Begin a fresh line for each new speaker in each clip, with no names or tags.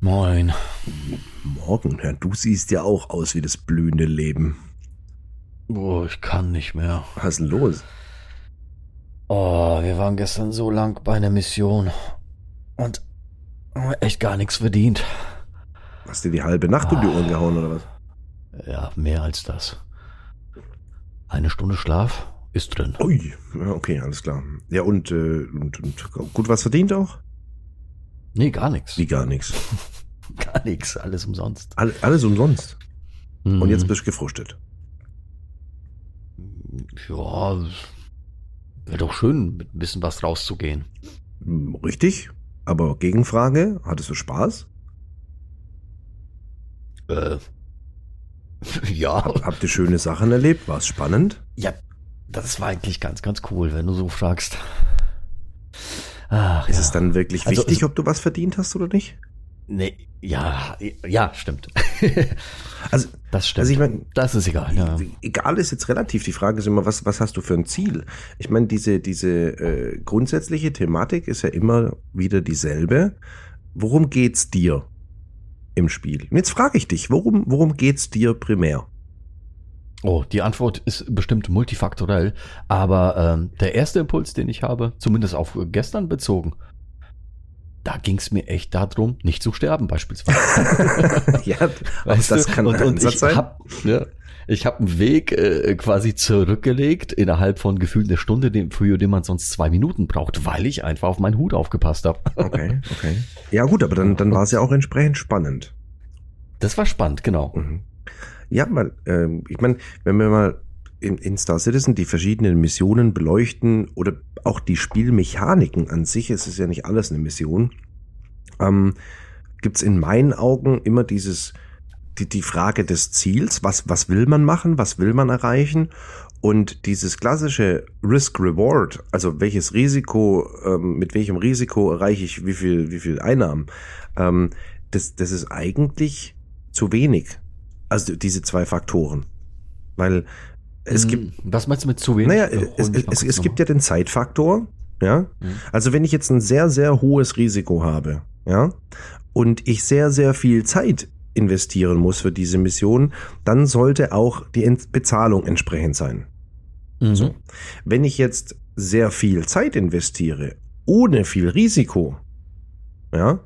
Moin.
Morgen, ja, du siehst ja auch aus wie das blühende Leben.
Boah, ich kann nicht mehr.
Was ist denn los?
Oh, wir waren gestern so lang bei einer Mission und haben echt gar nichts verdient.
Hast du dir die halbe Nacht um die Ohren gehauen oder was?
Ja, mehr als das. Eine Stunde Schlaf ist drin.
Ui, okay, alles klar. Ja, und, äh, und, und gut was verdient auch?
Nee, gar nichts.
Wie gar nichts.
Gar nichts, alles umsonst.
All, alles umsonst.
Mhm.
Und jetzt bist du gefrustet.
Ja, wäre doch schön, mit ein bisschen was rauszugehen.
Hm, Richtig, aber Gegenfrage, hattest du Spaß?
Äh, ja.
Hab, habt ihr schöne Sachen erlebt? War es spannend?
Ja, das war eigentlich ganz, ganz cool, wenn du so fragst. Ach,
Ist
ja.
es dann wirklich
Also
wichtig, ob du was verdient hast oder nicht?
Nee, ja, ja, stimmt.
Also,
Das stimmt.
Also ich mein-
das ist egal, ja.
egal ist jetzt relativ. Die Frage ist immer, was, was hast du für ein Ziel? Ich meine, diese, diese äh, grundsätzliche Thematik ist ja immer wieder dieselbe. Worum geht's dir im Spiel? Und jetzt frage ich dich, worum, worum geht's dir primär?
Oh, die Antwort ist bestimmt multifaktorell, aber ähm, der erste Impuls, den ich habe, zumindest auf gestern bezogen, da ging es mir echt darum, nicht zu sterben beispielsweise.
ja,
Weißt
das
du?
kann
und,
ein
und ich
sein.
hab, ja, ich habe einen Weg äh, quasi zurückgelegt innerhalb von gefühlt einer Stunde, den, für den man sonst zwei Minuten braucht, weil ich einfach auf meinen Hut aufgepasst habe.
Okay, okay. Ja gut, aber dann, dann war es ja auch entsprechend spannend.
Das war spannend, genau.
Mhm. Ja, weil, ähm, ich meine, wenn wir mal in, in Star Citizen die verschiedenen Missionen beleuchten oder auch die Spielmechaniken an sich, es ist ja nicht alles eine Mission, ähm, gibt's in meinen Augen immer dieses, die, die Frage des Ziels, was, was will man machen, was will man erreichen und dieses klassische Risk-Reward, also welches Risiko, ähm, mit welchem Risiko erreiche ich wie viel, wie viel Einnahmen, ähm, das, das ist eigentlich zu wenig. Also diese zwei Faktoren. Weil es gibt,
Hm, Was meinst du mit zu wenig?
naja,
Äh,
es, es, es gibt ja den Zeitfaktor, ja.
Mhm.
Also wenn ich jetzt ein sehr, sehr hohes Risiko habe, ja, und ich sehr, sehr viel Zeit investieren muss für diese Mission, dann sollte auch die Bezahlung entsprechend sein.
Mhm.
So. Wenn ich jetzt sehr viel Zeit investiere, ohne viel Risiko, ja,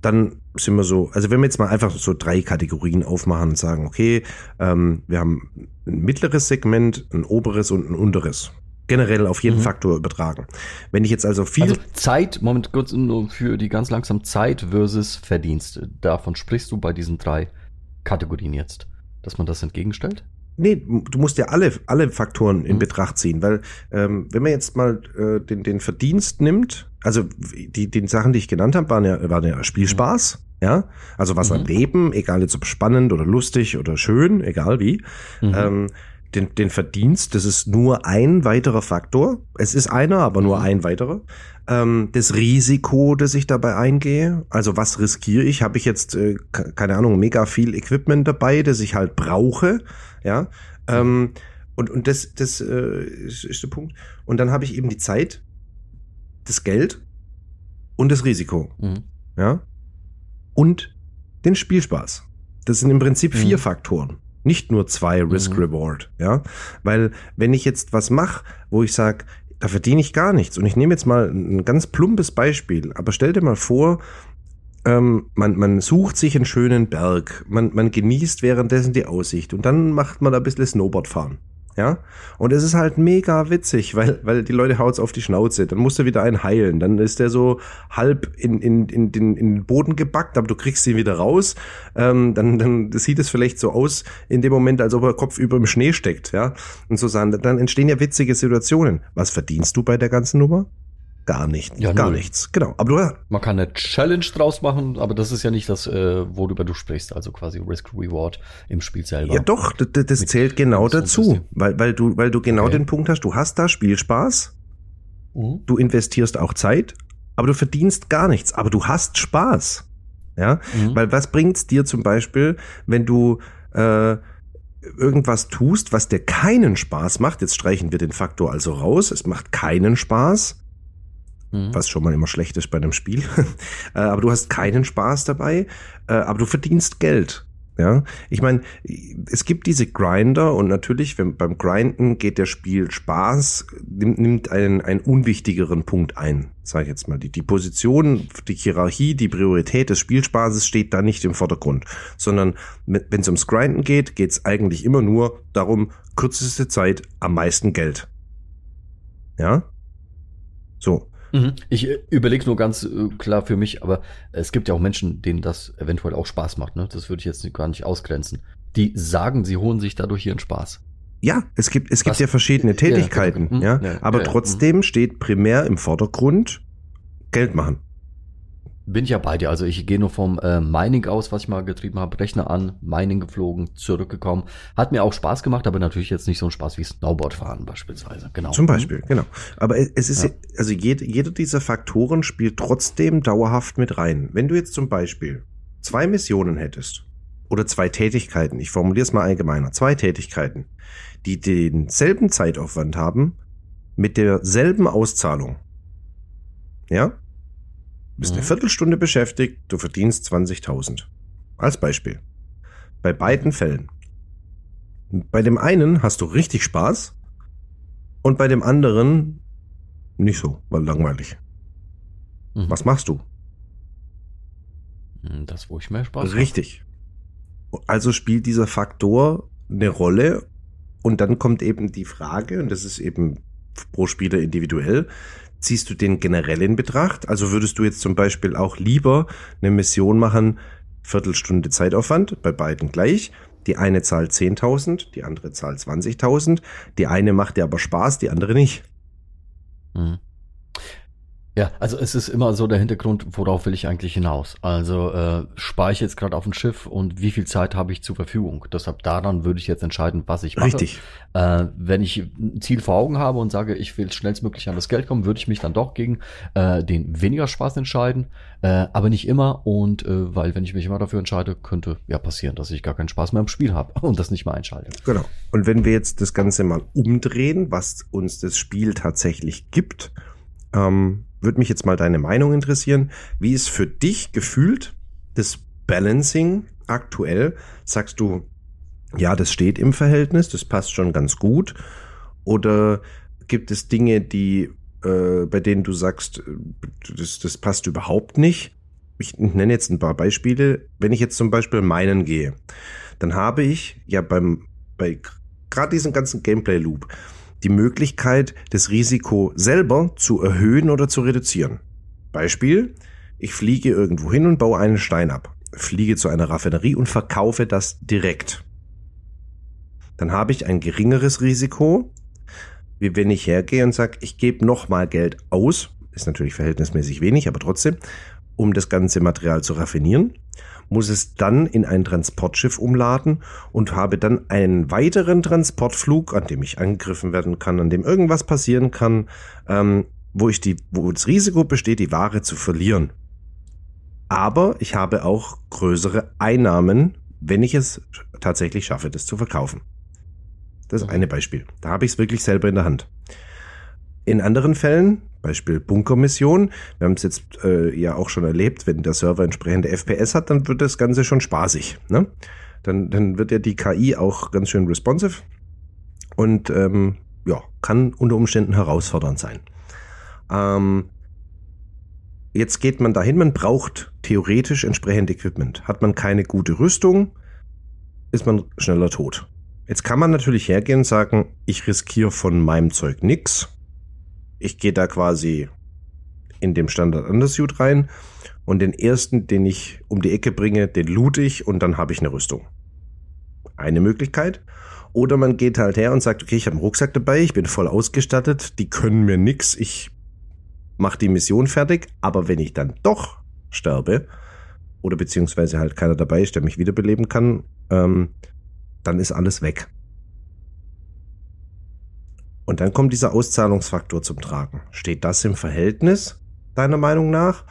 dann sind wir so, also wenn wir jetzt mal einfach so drei Kategorien aufmachen und sagen, okay, ähm, wir haben ein mittleres Segment, ein oberes und ein unteres. Generell auf jeden
Mhm.
Faktor übertragen. Wenn ich jetzt also viel,
Also Zeit, Moment, kurz nur für die ganz langsam Zeit versus Verdienst. Davon sprichst du bei diesen drei Kategorien jetzt, dass man das entgegenstellt?
Nee, du musst ja alle, alle Faktoren in
Mhm.
Betracht ziehen, weil ähm, wenn man jetzt mal äh, den, den Verdienst nimmt, also die, die Sachen, die ich genannt habe, waren ja, waren ja Spielspaß, ja, also was
Mhm.
am Leben, egal jetzt ob spannend oder lustig oder schön, egal wie,
Mhm.
ähm, den, den Verdienst, das ist nur ein weiterer Faktor. Es ist einer, aber nur
Mhm.
ein weiterer. Ähm, das Risiko, das ich dabei eingehe, also was riskiere ich? Habe ich jetzt, äh, ke- keine Ahnung, mega viel Equipment dabei, das ich halt brauche, ja. Ähm, und, und das, das äh, ist, ist der Punkt. Und dann habe ich eben die Zeit, das Geld und das Risiko,
Mhm.
ja. Und den Spielspaß. Das sind im Prinzip vier
Mhm.
Faktoren. Nicht nur zwei Risk-Reward, ja. Weil wenn ich jetzt was mache, wo ich sage, da verdiene ich gar nichts. Und ich nehme jetzt mal ein ganz plumpes Beispiel, aber stell dir mal vor, ähm, man, man sucht sich einen schönen Berg, man, man genießt währenddessen die Aussicht und dann macht man da ein bisschen Snowboard fahren. Ja, und es ist halt mega witzig, weil, weil die Leute haut's auf die Schnauze. Dann musst du wieder einen heilen. Dann ist der so halb in, in, in, den, in den Boden gebackt, aber du kriegst ihn wieder raus. Ähm, dann, dann sieht es vielleicht so aus in dem Moment, als ob er Kopf über im Schnee steckt. Ja, und so sagen, dann entstehen ja witzige Situationen. Was verdienst du bei der ganzen Nummer? Gar nicht,
Ja,
gar
null.
nichts. Genau. Aber du,
Man kann eine Challenge draus machen, aber das ist ja nicht das, äh, worüber du sprichst, also quasi Risk Reward im Spiel selber.
ja doch, das, das zählt genau dazu, weil, weil du, weil du genau
Okay.
den Punkt hast, du hast da Spielspaß,
Mhm.
du investierst auch Zeit, aber du verdienst gar nichts, aber du hast Spaß. Ja,
Mhm.
weil was bringt's dir zum Beispiel, wenn du äh, irgendwas tust, was dir keinen Spaß macht? Jetzt streichen wir den Faktor also raus. Es macht keinen Spaß,
Mhm.
was schon mal immer schlecht ist bei einem Spiel. Äh, aber du hast keinen Spaß dabei, äh, aber du verdienst Geld. Ja, ich meine, es gibt diese Grinder und natürlich, wenn beim Grinden geht der Spiel Spaß, nimmt, einen, einen unwichtigeren Punkt ein, sage ich jetzt mal. Die, die Position, die Hierarchie, die Priorität des Spielspaßes steht da nicht im Vordergrund, sondern wenn es ums Grinden geht, geht es eigentlich immer nur darum, kürzeste Zeit am meisten Geld. Ja? So.
Mhm. Ich äh, überlege nur ganz äh, klar für mich, aber es gibt ja auch Menschen, denen das eventuell auch Spaß macht. Ne? Das würde ich jetzt gar nicht ausgrenzen. Die sagen, sie holen sich dadurch ihren Spaß.
Ja, es gibt, es gibt
Was-
ja verschiedene
Ja,
Tätigkeiten,
genau.
ja,
Mhm. Ja,
aber
ja, ja.
trotzdem steht primär im Vordergrund Geld machen.
Bin ich ja bei dir. Also ich gehe nur vom äh, Mining aus, was ich mal getrieben habe. Rechner an, Mining geflogen, zurückgekommen. Hat mir auch Spaß gemacht, aber natürlich jetzt nicht so ein Spaß wie Snowboardfahren beispielsweise. Genau.
Zum Beispiel, genau. Aber es ist,
Ja.
also jede, jeder dieser Faktoren spielt trotzdem dauerhaft mit rein. Wenn du jetzt zum Beispiel zwei Missionen hättest oder zwei Tätigkeiten, ich formuliere es mal allgemeiner, zwei Tätigkeiten, die denselben Zeitaufwand haben, mit derselben Auszahlung. Ja? Du bist eine
Mhm.
Viertelstunde beschäftigt, du verdienst 20.000. Als Beispiel. Bei beiden Fällen. Bei dem einen hast du richtig Spaß und bei dem anderen nicht so, weil langweilig.
Mhm.
Was machst du?
Mhm, Das, wo ich mehr Spaß habe.
Richtig. Also spielt dieser Faktor eine Rolle und dann kommt eben die Frage, und das ist eben pro Spieler individuell, ziehst du den generell in Betracht? Also würdest du jetzt zum Beispiel auch lieber eine Mission machen, Viertelstunde Zeitaufwand, bei beiden gleich. Die eine zahlt 10.000, die andere zahlt 20.000. Die eine macht dir aber Spaß, die andere nicht.
Mhm. Ja, also es ist immer so der Hintergrund, worauf will ich eigentlich hinaus? Also äh, spare ich jetzt gerade auf dem Schiff und wie viel Zeit habe ich zur Verfügung? Deshalb daran würde ich jetzt entscheiden, was ich mache.
Richtig.
Äh, wenn ich ein Ziel vor Augen habe und sage, ich will schnellstmöglich an das Geld kommen, würde ich mich dann doch gegen äh, den weniger Spaß entscheiden, äh, aber nicht immer. Und äh, weil wenn ich mich immer dafür entscheide, könnte ja passieren, dass ich gar keinen Spaß mehr im Spiel habe und das nicht mehr einschalte.
Genau. Und wenn wir jetzt das Ganze mal umdrehen, was uns das Spiel tatsächlich gibt, ähm, würde mich jetzt mal deine Meinung interessieren. Wie ist für dich gefühlt das Balancing aktuell? Sagst du, ja, das steht im Verhältnis, das passt schon ganz gut? Oder gibt es Dinge, die, äh, bei denen du sagst, äh, das, das passt überhaupt nicht? Ich nenne jetzt ein paar Beispiele. Wenn ich jetzt zum Beispiel meinen gehe, dann habe ich ja beim, bei gerade diesem ganzen Gameplay-Loop die Möglichkeit, das Risiko selber zu erhöhen oder zu reduzieren. Beispiel, ich fliege irgendwo hin und baue einen Stein ab, fliege zu einer Raffinerie und verkaufe das direkt. Dann habe ich ein geringeres Risiko, wie wenn ich hergehe und sage, ich gebe nochmal Geld aus, ist natürlich verhältnismäßig wenig, aber trotzdem, um das ganze Material zu raffinieren, muss es dann in ein Transportschiff umladen und habe dann einen weiteren Transportflug, an dem ich angegriffen werden kann, an dem irgendwas passieren kann, ähm, wo ich die, wo das Risiko besteht, die Ware zu verlieren. Aber ich habe auch größere Einnahmen, wenn ich es tatsächlich schaffe, das zu verkaufen. Das ist
Mhm.
eine Beispiel. Da habe ich es wirklich selber in der Hand. In anderen Fällen, Beispiel Bunkermission, wir haben es jetzt äh, ja auch schon erlebt, wenn der Server entsprechende FPS hat, dann wird das Ganze schon spaßig. Ne? Dann, dann wird ja die KI auch ganz schön responsive und ähm, ja, kann unter Umständen herausfordernd sein. Ähm, jetzt geht man dahin, man braucht theoretisch entsprechend Equipment. Hat man keine gute Rüstung, ist man schneller tot. Jetzt kann man natürlich hergehen und sagen, ich riskiere von meinem Zeug nix. Ich gehe da quasi in dem Standard Undersuit rein und den ersten, den ich um die Ecke bringe, den loot ich und dann habe ich eine Rüstung. Eine Möglichkeit. Oder man geht halt her und sagt, okay, ich habe einen Rucksack dabei, ich bin voll ausgestattet, die können mir nix, ich mach die Mission fertig, aber wenn ich dann doch sterbe, oder beziehungsweise halt keiner dabei ist, der mich wiederbeleben kann, ähm, dann ist alles weg. Und dann kommt dieser Auszahlungsfaktor zum Tragen. Steht das im Verhältnis, deiner Meinung nach?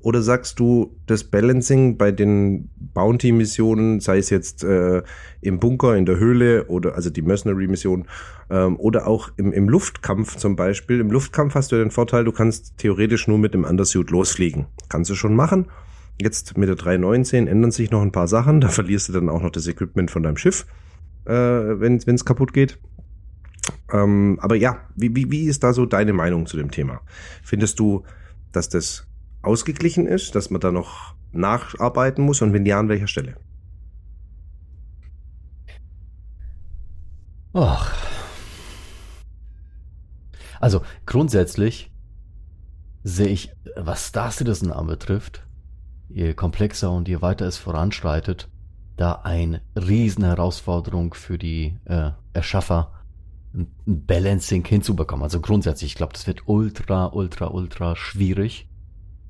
Oder sagst du, das Balancing bei den Bounty-Missionen, sei es jetzt äh, im Bunker, in der Höhle oder also die Mercenary-Mission ähm, oder auch im, im Luftkampf zum Beispiel. Im Luftkampf hast du den Vorteil, du kannst theoretisch nur mit dem Undersuit losfliegen. Kannst du schon machen. Jetzt mit der 319 ändern sich noch ein paar Sachen. Da verlierst du dann auch noch das Equipment von deinem Schiff, äh, wenn es kaputt geht. Ähm, aber ja, wie, wie, wie ist da so deine Meinung zu dem Thema? Findest du, dass das ausgeglichen ist, dass man da noch nacharbeiten muss und wenn ja, an welcher Stelle?
Ach. Also grundsätzlich sehe ich, was Star Citizen anbetrifft, je komplexer und je weiter es voranschreitet, da eine riesen Herausforderung für die äh, Erschaffer, ein Balancing hinzubekommen. Also grundsätzlich, ich glaube, das wird ultra, ultra, ultra schwierig.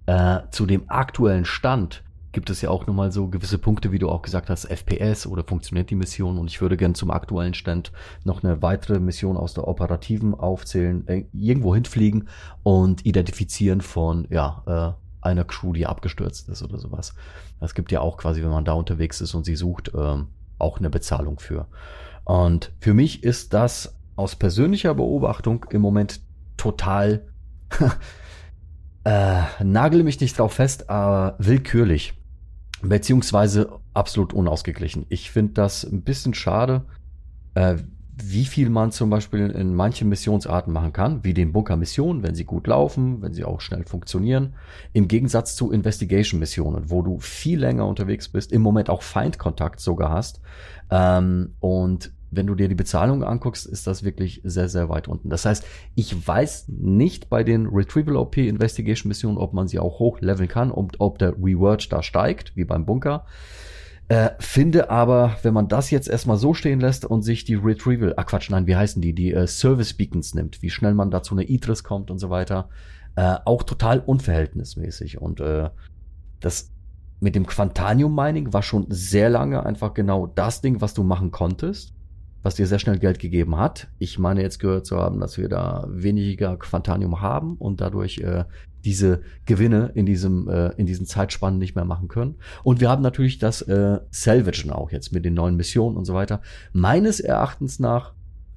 Äh, zu dem aktuellen Stand gibt es ja auch nochmal so gewisse Punkte, wie du auch gesagt hast, FPS oder funktioniert die Mission und ich würde gern zum aktuellen Stand noch eine weitere Mission aus der operativen aufzählen, äh, irgendwo hinfliegen und identifizieren von, ja, äh, einer Crew, die abgestürzt ist oder sowas. Es gibt ja auch quasi, wenn man da unterwegs ist und sie sucht, ähm, auch eine Bezahlung für. Und für mich ist das aus persönlicher Beobachtung im Moment total äh, nagel mich nicht drauf fest, aber willkürlich. Beziehungsweise absolut unausgeglichen. Ich finde das ein bisschen schade, äh, wie viel man zum Beispiel in manchen Missionsarten machen kann, wie den Bunker-Missionen, wenn sie gut laufen, wenn sie auch schnell funktionieren, im Gegensatz zu Investigation-Missionen, wo du viel länger unterwegs bist, im Moment auch Feindkontakt sogar hast ähm, und wenn du dir die Bezahlung anguckst, ist das wirklich sehr, sehr weit unten. Das heißt, ich weiß nicht bei den Retrieval OP Investigation Missionen, ob man sie auch hochleveln kann und ob der Reward da steigt, wie beim Bunker. Äh, finde aber, wenn man das jetzt erstmal so stehen lässt und sich die Retrieval, ah Quatsch, nein, wie heißen die, die äh, Service Beacons nimmt, wie schnell man dazu eine Idris kommt und so weiter, äh, auch total unverhältnismäßig. Und äh, das mit dem Quantanium Mining war schon sehr lange einfach genau das Ding, was du machen konntest was dir sehr schnell Geld gegeben hat. Ich meine jetzt gehört zu haben, dass wir da weniger Quantanium haben und dadurch äh, diese Gewinne in diesem äh, in diesen Zeitspannen nicht mehr machen können. Und wir haben natürlich das äh, Salvagen auch jetzt mit den neuen Missionen und so weiter. Meines Erachtens nach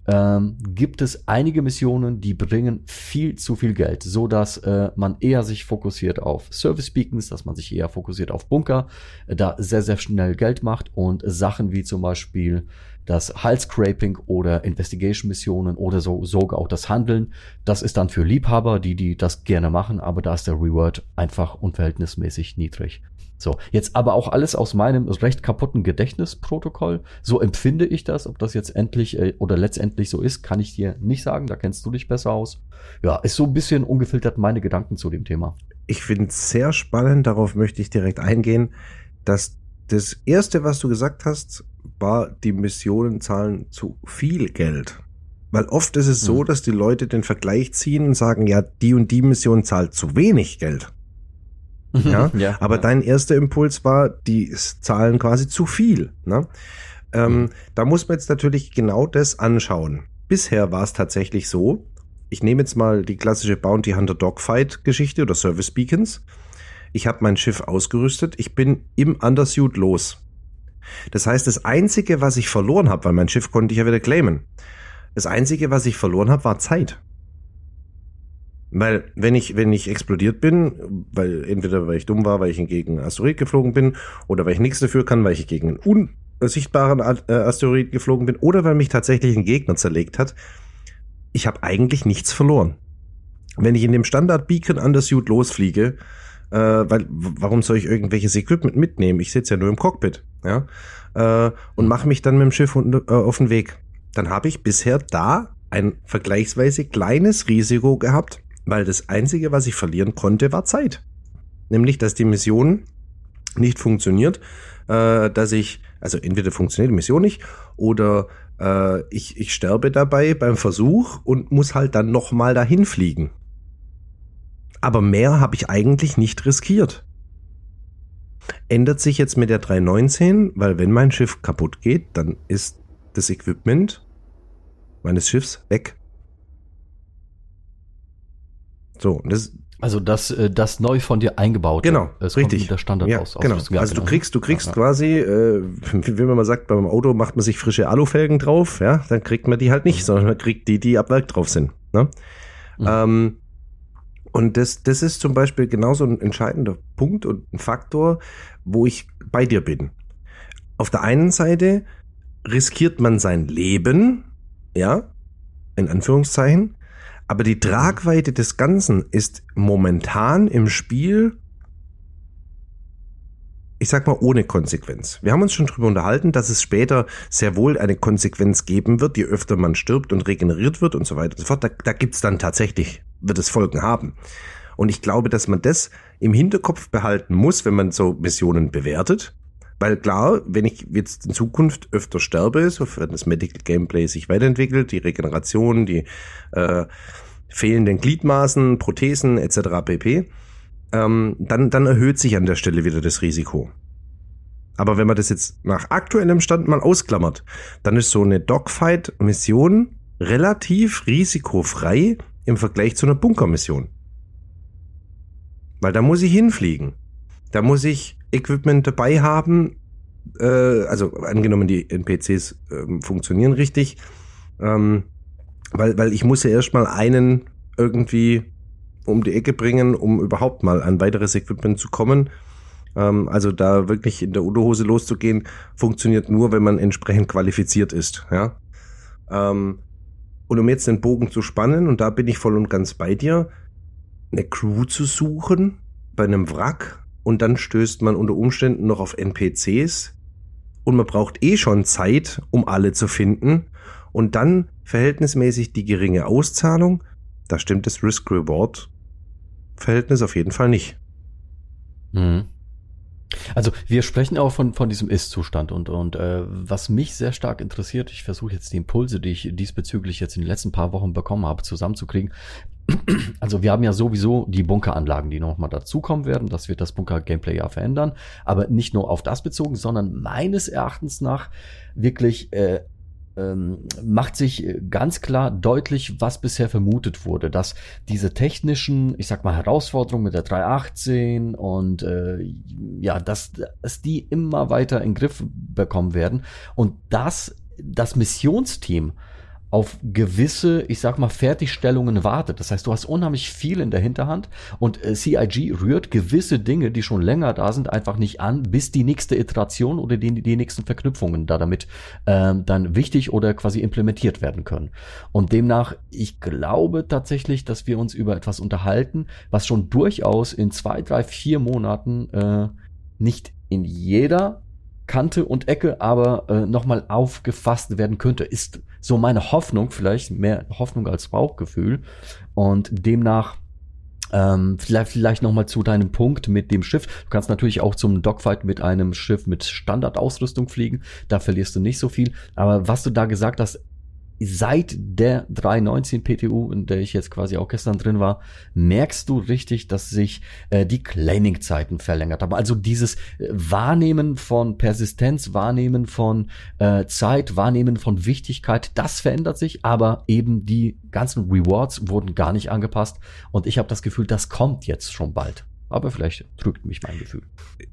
ähm, gibt es einige Missionen, die bringen viel zu viel Geld, so dass äh, man eher sich fokussiert auf Service Beacons, dass man sich eher fokussiert auf Bunker, äh, da sehr sehr schnell Geld macht und Sachen wie zum Beispiel das Halscraping oder Investigation-Missionen oder so, sogar auch das Handeln. Das ist dann für Liebhaber, die, die das gerne machen, aber da ist der Reward einfach unverhältnismäßig niedrig. So, jetzt aber auch alles aus meinem recht kaputten Gedächtnisprotokoll. So empfinde ich das. Ob das jetzt endlich äh, oder letztendlich so ist, kann ich dir nicht sagen. Da kennst du dich besser aus. Ja, ist so ein bisschen ungefiltert meine Gedanken zu dem Thema.
Ich finde es sehr spannend, darauf möchte ich direkt eingehen, dass das erste, was du gesagt hast, war, die Missionen zahlen zu viel Geld. Weil oft ist es so, hm. dass die Leute den Vergleich ziehen und sagen, ja, die und die Mission zahlt zu wenig Geld. Ja, ja aber ja. dein erster Impuls war, die zahlen quasi zu viel. Ne? Ähm, mhm. Da muss man jetzt natürlich genau das anschauen. Bisher war es tatsächlich so, ich nehme jetzt mal die klassische Bounty Hunter Dogfight Geschichte oder Service Beacons. Ich habe mein Schiff ausgerüstet, ich bin im Undersuit los. Das heißt, das Einzige, was ich verloren habe, weil mein Schiff konnte ich ja wieder claimen, das Einzige, was ich verloren habe, war Zeit. Weil wenn ich, wenn ich explodiert bin, weil entweder weil ich dumm war, weil ich gegen einen Asteroid geflogen bin, oder weil ich nichts dafür kann, weil ich gegen einen unsichtbaren äh, Asteroid geflogen bin, oder weil mich tatsächlich ein Gegner zerlegt hat, ich habe eigentlich nichts verloren. Wenn ich in dem Standard Beacon Undersuit losfliege, äh, weil warum soll ich irgendwelches Equipment mitnehmen? Ich sitze ja nur im Cockpit, ja, äh, und mache mich dann mit dem Schiff und, äh, auf den Weg. Dann habe ich bisher da ein vergleichsweise kleines Risiko gehabt, weil das einzige, was ich verlieren konnte, war Zeit. Nämlich, dass die Mission nicht funktioniert, äh, dass ich, also entweder funktioniert die Mission nicht oder äh, ich, ich sterbe dabei beim Versuch und muss halt dann nochmal dahin fliegen. Aber mehr habe ich eigentlich nicht riskiert. Ändert sich jetzt mit der 319, weil wenn mein Schiff kaputt geht, dann ist das Equipment meines Schiffs weg.
So, das also das, äh, das neu von dir eingebaut.
Genau,
es
richtig. Kommt
der Standard
ja, aus. Genau. Also du kriegst, du kriegst ja, quasi, äh, wie man mal sagt, beim Auto macht man sich frische Alufelgen drauf, ja, dann kriegt man die halt nicht, mhm. sondern man kriegt die, die ab Werk drauf sind. Ne? Mhm. Ähm, und das, das ist zum Beispiel genauso ein entscheidender Punkt und ein Faktor, wo ich bei dir bin. Auf der einen Seite riskiert man sein Leben, ja, in Anführungszeichen, aber die Tragweite des Ganzen ist momentan im Spiel, ich sag mal, ohne Konsequenz. Wir haben uns schon drüber unterhalten, dass es später sehr wohl eine Konsequenz geben wird, je öfter man stirbt und regeneriert wird und so weiter und so fort. Da, da gibt's dann tatsächlich, wird es Folgen haben. Und ich glaube, dass man das im Hinterkopf behalten muss, wenn man so Missionen bewertet. Weil klar, wenn ich jetzt in Zukunft öfter sterbe, sofern das Medical Gameplay sich weiterentwickelt, die Regeneration, die äh, fehlenden Gliedmaßen, Prothesen etc. pp., ähm, dann, dann erhöht sich an der Stelle wieder das Risiko. Aber wenn man das jetzt nach aktuellem Stand mal ausklammert, dann ist so eine Dogfight-Mission relativ risikofrei im Vergleich zu einer Bunkermission. Weil da muss ich hinfliegen. Da muss ich Equipment dabei haben, äh, also angenommen die NPCs äh, funktionieren richtig, ähm, weil, weil ich muss ja erstmal einen irgendwie um die Ecke bringen, um überhaupt mal an weiteres Equipment zu kommen. Ähm, also da wirklich in der Unterhose loszugehen, funktioniert nur, wenn man entsprechend qualifiziert ist. Ja? Ähm, und um jetzt den Bogen zu spannen, und da bin ich voll und ganz bei dir, eine Crew zu suchen bei einem Wrack und dann stößt man unter Umständen noch auf NPCs und man braucht eh schon Zeit, um alle zu finden und dann verhältnismäßig die geringe Auszahlung, da stimmt das Risk-Reward-Verhältnis auf jeden Fall nicht.
Mhm. Also wir sprechen auch von, von diesem Ist-Zustand und, und äh, was mich sehr stark interessiert, ich versuche jetzt die Impulse, die ich diesbezüglich jetzt in den letzten paar Wochen bekommen habe, zusammenzukriegen. Also wir haben ja sowieso die Bunkeranlagen, die nochmal dazukommen werden. Das wird das Bunker-Gameplay ja verändern. Aber nicht nur auf das bezogen, sondern meines Erachtens nach wirklich äh, ähm, macht sich ganz klar deutlich, was bisher vermutet wurde, dass diese technischen, ich sag mal, Herausforderungen mit der 318 und äh, ja, dass, dass die immer weiter in Griff bekommen werden. Und dass das Missionsteam auf gewisse, ich sag mal, Fertigstellungen wartet. Das heißt, du hast unheimlich viel in der Hinterhand und äh, CIG rührt gewisse Dinge, die schon länger da sind, einfach nicht an, bis die nächste Iteration oder die, die nächsten Verknüpfungen da damit ähm, dann wichtig oder quasi implementiert werden können. Und demnach, ich glaube tatsächlich, dass wir uns über etwas unterhalten, was schon durchaus in zwei, drei, vier Monaten äh, nicht in jeder Kante und Ecke aber äh, nochmal aufgefasst werden könnte, ist so meine Hoffnung, vielleicht mehr Hoffnung als Bauchgefühl. Und demnach ähm, vielleicht, vielleicht nochmal zu deinem Punkt mit dem Schiff. Du kannst natürlich auch zum Dogfight mit einem Schiff mit Standardausrüstung fliegen. Da verlierst du nicht so viel. Aber was du da gesagt hast, seit der 319 PTU, in der ich jetzt quasi auch gestern drin war, merkst du richtig, dass sich äh, die Claiming-Zeiten verlängert haben. Also dieses äh, Wahrnehmen von Persistenz, Wahrnehmen von äh, Zeit, Wahrnehmen von Wichtigkeit, das verändert sich, aber eben die ganzen Rewards wurden gar nicht angepasst und ich habe das Gefühl, das kommt jetzt schon bald. Aber vielleicht drückt mich mein Gefühl.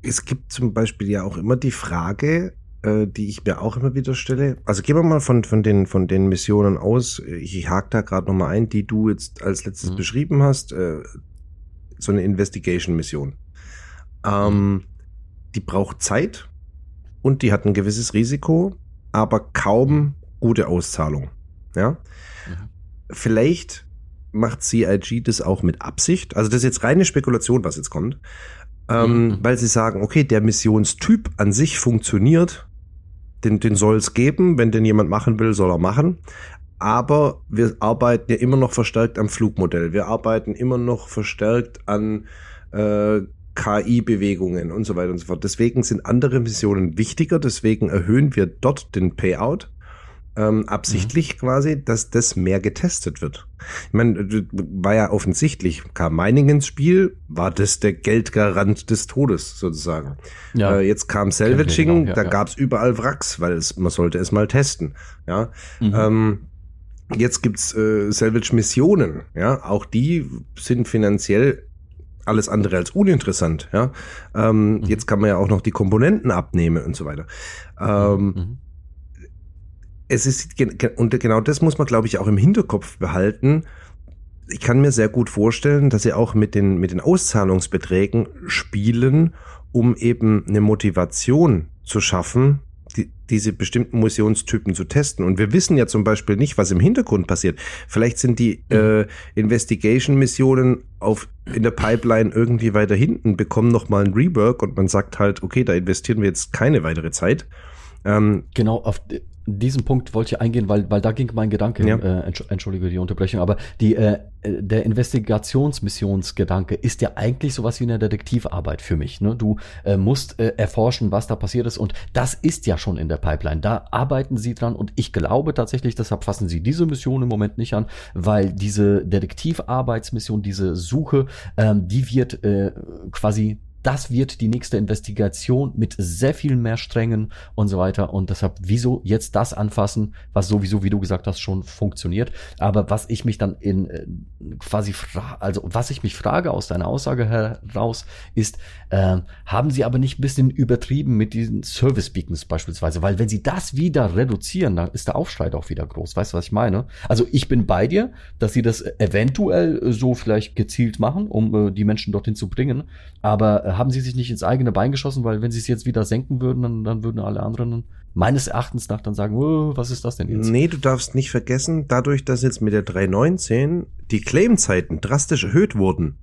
Es gibt zum Beispiel ja auch immer die Frage, äh, die ich mir auch immer wieder stelle. Also gehen wir mal von, von, den, von den Missionen aus. Ich, hake da gerade nochmal ein, die du jetzt als letztes mhm. beschrieben hast. Äh, so eine Investigation-Mission. Ähm. Die braucht Zeit und die hat ein gewisses Risiko, aber kaum gute Auszahlung. Ja. Mhm. Vielleicht macht CIG das auch mit Absicht. Also das ist jetzt reine Spekulation, was jetzt kommt. Ähm, mhm. Weil sie sagen, okay, der Missionstyp an sich funktioniert, den, den soll es geben. Wenn den jemand machen will, soll er machen. Aber wir arbeiten ja immer noch verstärkt am Flugmodell. Wir arbeiten immer noch verstärkt an äh, KI-Bewegungen und so weiter und so fort. Deswegen sind andere Missionen wichtiger. Deswegen erhöhen wir dort den Payout. Ähm, absichtlich mhm. quasi, dass das mehr getestet wird. Ich meine, war ja offensichtlich, kam Mining ins Spiel, war das der Geldgarant des Todes sozusagen. Ja. Äh, jetzt kam Salvaging, ja, da ja. gab's überall Wracks, weil es, man sollte es mal testen. Ja. Mhm. Ähm, jetzt gibt's äh, Salvage-Missionen, ja, auch die sind finanziell alles andere als uninteressant, ja. Ähm, mhm. Jetzt kann man ja auch noch die Komponenten abnehmen und so weiter. Ähm, mhm es ist, und genau das muss man, glaube ich, auch im Hinterkopf behalten. Ich kann mir sehr gut vorstellen, dass sie auch mit den, mit den Auszahlungsbeträgen spielen, um eben eine Motivation zu schaffen, die, diese bestimmten Missionstypen zu testen. Und wir wissen ja zum Beispiel nicht, was im Hintergrund passiert. Vielleicht sind die mhm. äh, Investigation-Missionen auf in der Pipeline irgendwie weiter hinten, bekommen nochmal ein Rework und man sagt halt, okay, da investieren wir jetzt keine weitere Zeit.
Ähm, genau, auf diesen Punkt wollte ich eingehen, weil, weil da ging mein Gedanke, ja. äh, entschuldige die Unterbrechung, aber die, äh, der Investigationsmissionsgedanke ist ja eigentlich sowas wie eine Detektivarbeit für mich. Ne? Du äh, musst äh, erforschen, was da passiert ist und das ist ja schon in der Pipeline. Da arbeiten sie dran und ich glaube tatsächlich, deshalb fassen sie diese Mission im Moment nicht an, weil diese Detektivarbeitsmission, diese Suche, ähm, die wird äh, quasi das wird die nächste Investigation mit sehr viel mehr Strängen und so weiter. Und deshalb, wieso jetzt das anfassen, was sowieso, wie du gesagt hast, schon funktioniert. Aber was ich mich dann in äh, quasi, also was ich mich frage aus deiner Aussage heraus, ist, äh, haben sie aber nicht ein bisschen übertrieben mit diesen Service Beacons beispielsweise? Weil wenn sie das wieder reduzieren, dann ist der Aufschrei auch wieder groß. Weißt du, was ich meine? Also ich bin bei dir, dass sie das eventuell so vielleicht gezielt machen, um äh, die Menschen dorthin zu bringen. Aber äh, haben sie sich nicht ins eigene Bein geschossen, weil wenn sie es jetzt wieder senken würden, dann, dann würden alle anderen meines Erachtens nach dann sagen, oh, was ist das denn jetzt?
Nee, du darfst nicht vergessen, dadurch, dass jetzt mit der 319 die Claimzeiten drastisch erhöht wurden,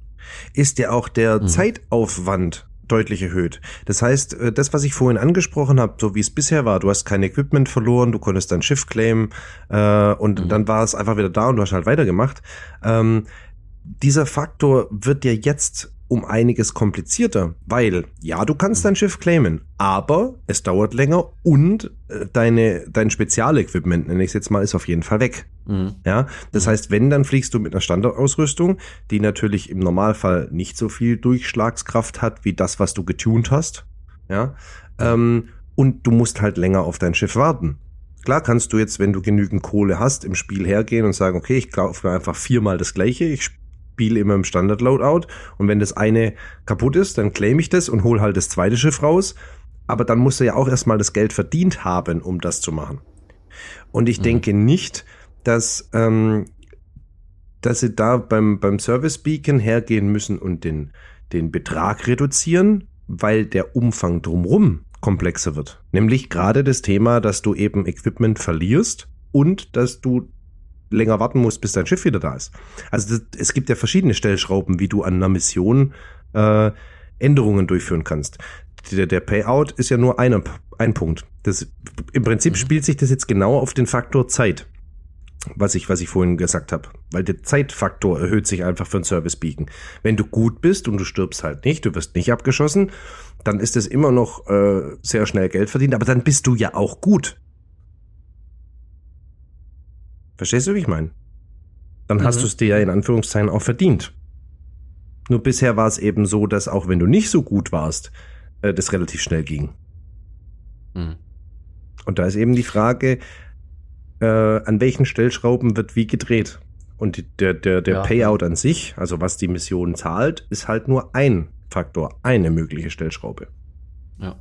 ist ja auch der mhm. Zeitaufwand deutlich erhöht. Das heißt, äh, das, was ich vorhin angesprochen habe, so wie es bisher war, du hast kein Equipment verloren, du konntest dein Schiff claimen äh, und mhm. dann war es einfach wieder da und du hast halt weitergemacht. Ähm, dieser Faktor wird dir jetzt um einiges komplizierter, weil ja, du kannst dein Schiff claimen, aber es dauert länger und äh, deine dein Spezialequipment, nenne ich es jetzt mal, ist auf jeden Fall weg. Mhm. Ja, das heißt, wenn dann fliegst du mit einer Standardausrüstung, die natürlich im Normalfall nicht so viel Durchschlagskraft hat wie das, was du getuned hast. Ja, ähm, und du musst halt länger auf dein Schiff warten. Klar kannst du jetzt, wenn du genügend Kohle hast, im Spiel hergehen und sagen, okay, ich kaufe mir einfach viermal das gleiche, ich Spiel immer im Standard-Loadout. Und wenn das eine kaputt ist, dann claim ich das und hol halt das zweite Schiff raus. Aber dann muss er ja auch erstmal das Geld verdient haben, um das zu machen. Und ich mhm. denke nicht, dass, ähm, dass sie da beim, beim Service Beacon hergehen müssen und den, den Betrag reduzieren, weil der Umfang drumrum komplexer wird. Nämlich gerade das Thema, dass du eben Equipment verlierst und dass du länger warten musst, bis dein Schiff wieder da ist. Also das, es gibt ja verschiedene Stellschrauben, wie du an einer Mission äh, Änderungen durchführen kannst. Der, der Payout ist ja nur einer, ein Punkt. Das, Im Prinzip mhm. spielt sich das jetzt genau auf den Faktor Zeit, was ich, was ich vorhin gesagt habe. Weil der Zeitfaktor erhöht sich einfach für ein Service Beacon. Wenn du gut bist und du stirbst halt nicht, du wirst nicht abgeschossen, dann ist es immer noch äh, sehr schnell Geld verdient, aber dann bist du ja auch gut. Verstehst du, wie ich meine? Dann mhm. hast du es dir ja in Anführungszeichen auch verdient. Nur bisher war es eben so, dass auch wenn du nicht so gut warst, äh, das relativ schnell ging. Mhm. Und da ist eben die Frage, äh, an welchen Stellschrauben wird wie gedreht. Und der, der, der ja. Payout an sich, also was die Mission zahlt, ist halt nur ein Faktor, eine mögliche Stellschraube.
Ja.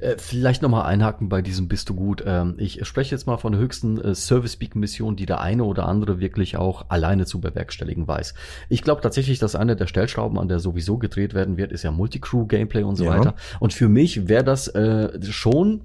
Äh, vielleicht nochmal einhaken bei diesem Bist du gut. Ähm, ich spreche jetzt mal von der höchsten äh, Service Peak Mission, die der eine oder andere wirklich auch alleine zu bewerkstelligen weiß. Ich glaube tatsächlich, dass eine der Stellschrauben, an der sowieso gedreht werden wird, ist ja Multicrew Gameplay und so ja. weiter. Und für mich wäre das äh, schon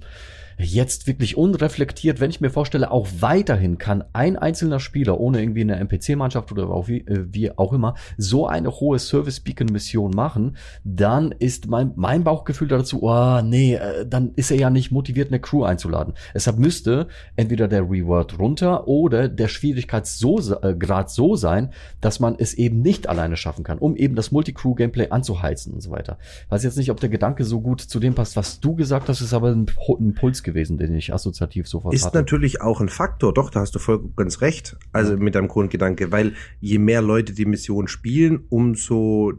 jetzt wirklich unreflektiert, wenn ich mir vorstelle, auch weiterhin kann ein einzelner Spieler ohne irgendwie eine NPC-Mannschaft oder auch wie, äh, wie auch immer so eine hohe Service-Beacon-Mission machen, dann ist mein, mein Bauchgefühl dazu, oh nee, äh, dann ist er ja nicht motiviert, eine Crew einzuladen. Deshalb müsste entweder der Reward runter oder der Schwierigkeitsgrad so, äh, so sein, dass man es eben nicht alleine schaffen kann, um eben das Multicrew-Gameplay anzuheizen und so weiter. weiß jetzt nicht, ob der Gedanke so gut zu dem passt, was du gesagt hast, ist aber ein, ein Puls gewesen, den ich assoziativ sofort
Ist
hatte.
natürlich auch ein Faktor, doch, da hast du voll ganz recht. Also
Ja.
mit deinem Grundgedanke, weil je mehr Leute die Mission spielen, umso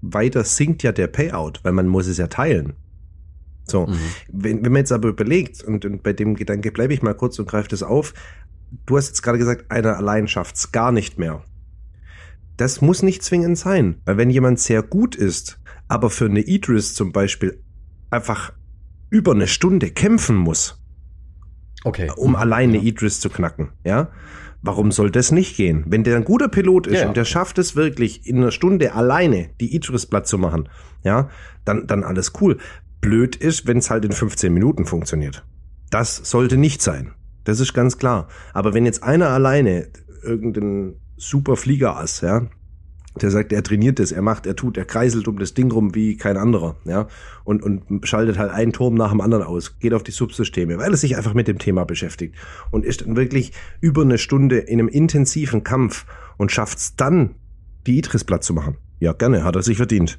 weiter sinkt ja der Payout, weil man muss es ja teilen. So,
Mhm.
wenn, wenn man jetzt aber überlegt, und, und bei dem Gedanke bleibe ich mal kurz und greife das auf, du hast jetzt gerade gesagt, einer allein schafft's gar nicht mehr. Das muss nicht zwingend sein, weil wenn jemand sehr gut ist, aber für eine Idris zum Beispiel einfach über eine Stunde kämpfen muss,
Okay.
um alleine
Ja.
Idris zu knacken, ja? Warum soll das nicht gehen? Wenn der ein guter Pilot ist
Ja,
und der schafft es wirklich in einer Stunde alleine die Idris platt zu machen, ja, dann, dann alles cool. Blöd ist, wenn es halt in 15 Minuten funktioniert. Das sollte nicht sein. Das ist ganz klar. Aber wenn jetzt einer alleine irgendein super Fliegerass, ja, der sagt, er trainiert das, er macht, er tut, er kreiselt um das Ding rum wie kein anderer, ja, und, und schaltet halt einen Turm nach dem anderen aus, geht auf die Subsysteme, weil er sich einfach mit dem Thema beschäftigt und ist dann wirklich über eine Stunde in einem intensiven Kampf und schafft's dann, die Idris platt zu machen. Ja, gerne, hat er sich verdient.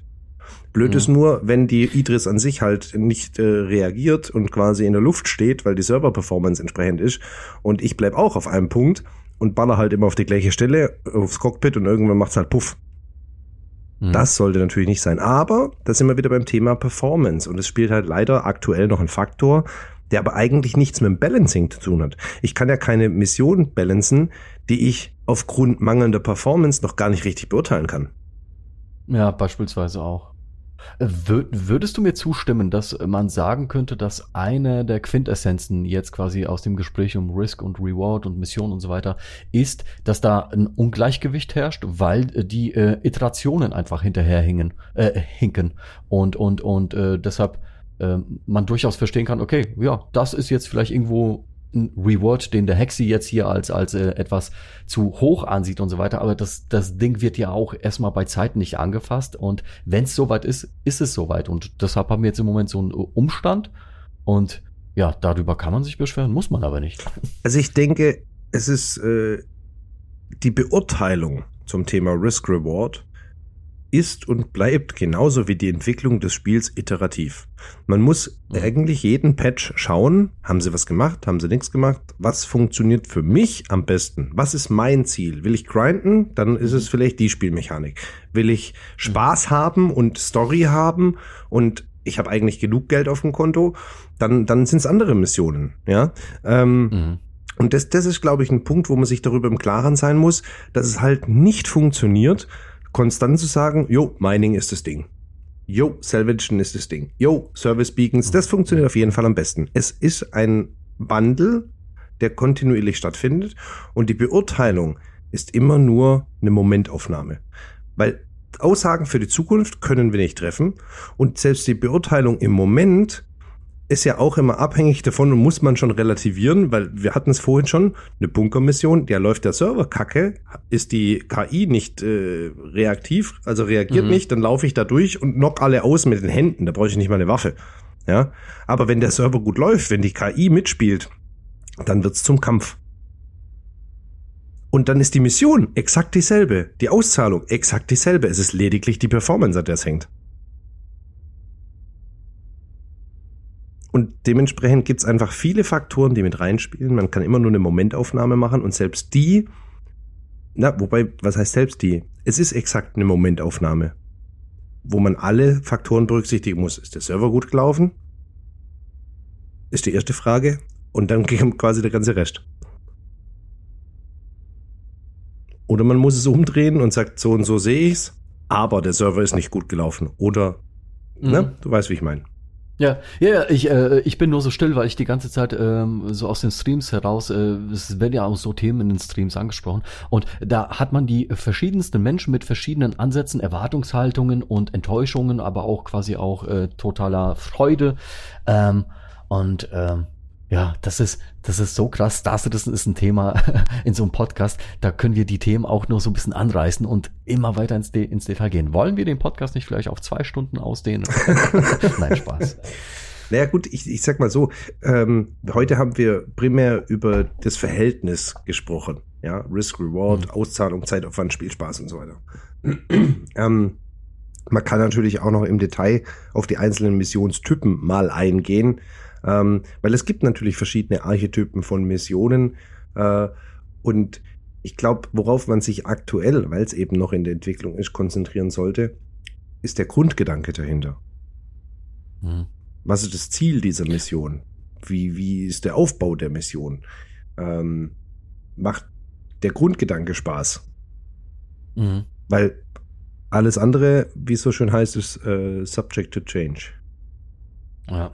Blöd
Mhm.
ist nur, wenn die Idris an sich halt nicht äh, reagiert und quasi in der Luft steht, weil die Server-Performance entsprechend ist und ich bleib auch auf einem Punkt und baller halt immer auf die gleiche Stelle, aufs Cockpit und irgendwann macht's halt Puff.
Mhm.
Das sollte natürlich nicht sein. Aber da sind wir wieder beim Thema Performance. Und es spielt halt leider aktuell noch ein Faktor, der aber eigentlich nichts mit dem Balancing zu tun hat. Ich kann ja keine Mission balancen, die ich aufgrund mangelnder Performance noch gar nicht richtig beurteilen kann.
Ja, beispielsweise auch. Wür- Würdest du mir zustimmen, dass man sagen könnte, dass eine der Quintessenzen jetzt quasi aus dem Gespräch um Risk und Reward und Mission und so weiter ist, dass da ein Ungleichgewicht herrscht, weil äh, die äh, Iterationen einfach hinterherhingen, äh, hinken und und und äh, deshalb äh, man durchaus verstehen kann, okay, ja, das ist jetzt vielleicht irgendwo Reward, den der Hexi jetzt hier als, als äh, etwas zu hoch ansieht und so weiter. Aber das, das Ding wird ja auch erstmal bei Zeiten nicht angefasst. Und wenn es soweit ist, ist es soweit. Und deshalb haben wir jetzt im Moment so einen Umstand. Und ja, darüber kann man sich beschweren, muss man aber nicht.
Also ich denke, es ist äh, die Beurteilung zum Thema Risk Reward ist und bleibt genauso wie die Entwicklung des Spiels iterativ. Man muss
Mhm.
eigentlich jeden Patch schauen, haben sie was gemacht, haben sie nichts gemacht, was funktioniert für mich am besten, was ist mein Ziel? Will ich grinden, dann ist es vielleicht die Spielmechanik. Will ich Spaß haben und Story haben und ich habe eigentlich genug Geld auf dem Konto, dann, dann sind es andere Missionen, ja. Ähm,
Mhm.
und das, das ist, glaube ich, ein Punkt, wo man sich darüber im Klaren sein muss, dass es halt nicht funktioniert, konstant zu sagen, jo, Mining ist das Ding. Jo, Salvation ist das Ding. Jo, Service Beacons, das funktioniert auf jeden Fall am besten. Es ist ein Wandel, der kontinuierlich stattfindet und die Beurteilung ist immer nur eine Momentaufnahme. Weil Aussagen für die Zukunft können wir nicht treffen und selbst die Beurteilung im Moment ist ja auch immer abhängig davon und muss man schon relativieren, weil wir hatten es vorhin schon, eine Bunkermission, der läuft der Server kacke, ist die KI nicht äh, reaktiv, also reagiert
Mhm.
nicht, dann laufe ich da durch und knock alle aus mit den Händen, da brauche ich nicht mal eine Waffe. Ja, aber wenn der Server gut läuft, wenn die KI mitspielt, dann wird's zum Kampf. Und dann ist die Mission exakt dieselbe, die Auszahlung exakt dieselbe, es ist lediglich die Performance, an der es hängt. Und dementsprechend gibt's einfach viele Faktoren, die mit reinspielen. Man kann immer nur eine Momentaufnahme machen und selbst die, na, wobei, was heißt selbst die? Es ist exakt eine Momentaufnahme, wo man alle Faktoren berücksichtigen muss. Ist der Server gut gelaufen? Ist die erste Frage. Und dann kommt quasi der ganze Rest. Oder man muss es umdrehen und sagt, so und so sehe ich's, aber der Server ist nicht gut gelaufen. Oder, ne,
Mhm.
du weißt, wie ich meine.
Ja, ja, ich, äh, ich bin nur so still, weil ich die ganze Zeit ähm, so aus den Streams heraus, äh, es werden ja auch so Themen in den Streams angesprochen. Und da hat man die verschiedensten Menschen mit verschiedenen Ansätzen, Erwartungshaltungen und Enttäuschungen, aber auch quasi auch äh, totaler Freude. Ähm, und ähm, ja, das ist, das ist so krass. Star Citizen ist ein Thema in so einem Podcast. Da können wir die Themen auch nur so ein bisschen anreißen und immer weiter ins, De ins Detail gehen. Wollen wir den Podcast nicht vielleicht auf zwei Stunden ausdehnen? Nein, Spaß.
Naja gut, ich, ich sag mal so, ähm, heute haben wir primär über das Verhältnis gesprochen. Ja, Risk, Reward,
Mhm.
Auszahlung, Zeitaufwand, Spielspaß und so weiter. ähm, Man kann natürlich auch noch im Detail auf die einzelnen Missionstypen mal eingehen, ähm, weil es gibt natürlich verschiedene Archetypen von Missionen äh, und ich glaube, worauf man sich aktuell, weil es eben noch in der Entwicklung ist, konzentrieren sollte, ist der Grundgedanke dahinter. Mhm. Was ist das Ziel dieser Mission? Wie, wie ist der Aufbau der Mission? Ähm, macht der Grundgedanke Spaß? Mhm. Weil alles andere, wie es so schön heißt, ist äh, subject to change.
Ja.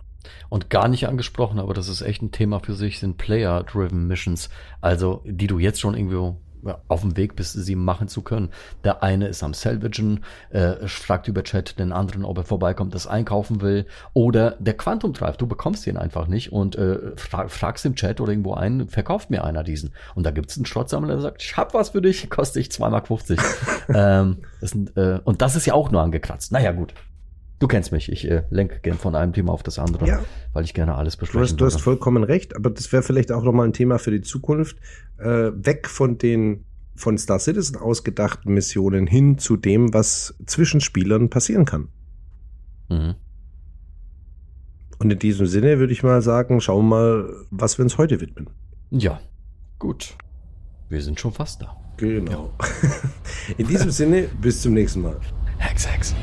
Und gar nicht angesprochen, aber das ist echt ein Thema für sich, sind Player-Driven Missions. Also, die du jetzt schon irgendwo auf dem Weg bist, sie machen zu können. Der eine ist am Salvagen, äh, fragt über Chat den anderen, ob er vorbeikommt, das einkaufen will. Oder der Quantum Drive, du bekommst den einfach nicht und äh, frag, fragst im Chat oder irgendwo ein, verkauft mir einer diesen. Und da gibt's einen Schrottsammler, der sagt, ich hab was für dich, kostet ich 2,50 Mark. ähm, das sind, äh, und das ist ja auch nur angekratzt. Naja, gut. Du kennst mich, ich äh, lenke gern von einem Thema auf das andere, ja. weil ich gerne alles bespreche.
Du hast, du hast vollkommen recht, aber das wäre vielleicht auch nochmal ein Thema für die Zukunft. Äh, weg von den von Star Citizen ausgedachten Missionen hin zu dem, was zwischen Spielern passieren kann. Mhm. Und in diesem Sinne würde ich mal sagen, schauen wir mal, was wir uns heute widmen.
Ja, gut. Wir sind schon fast da.
Genau. Ja. In diesem Sinne, bis zum nächsten Mal.
Hex, Hex.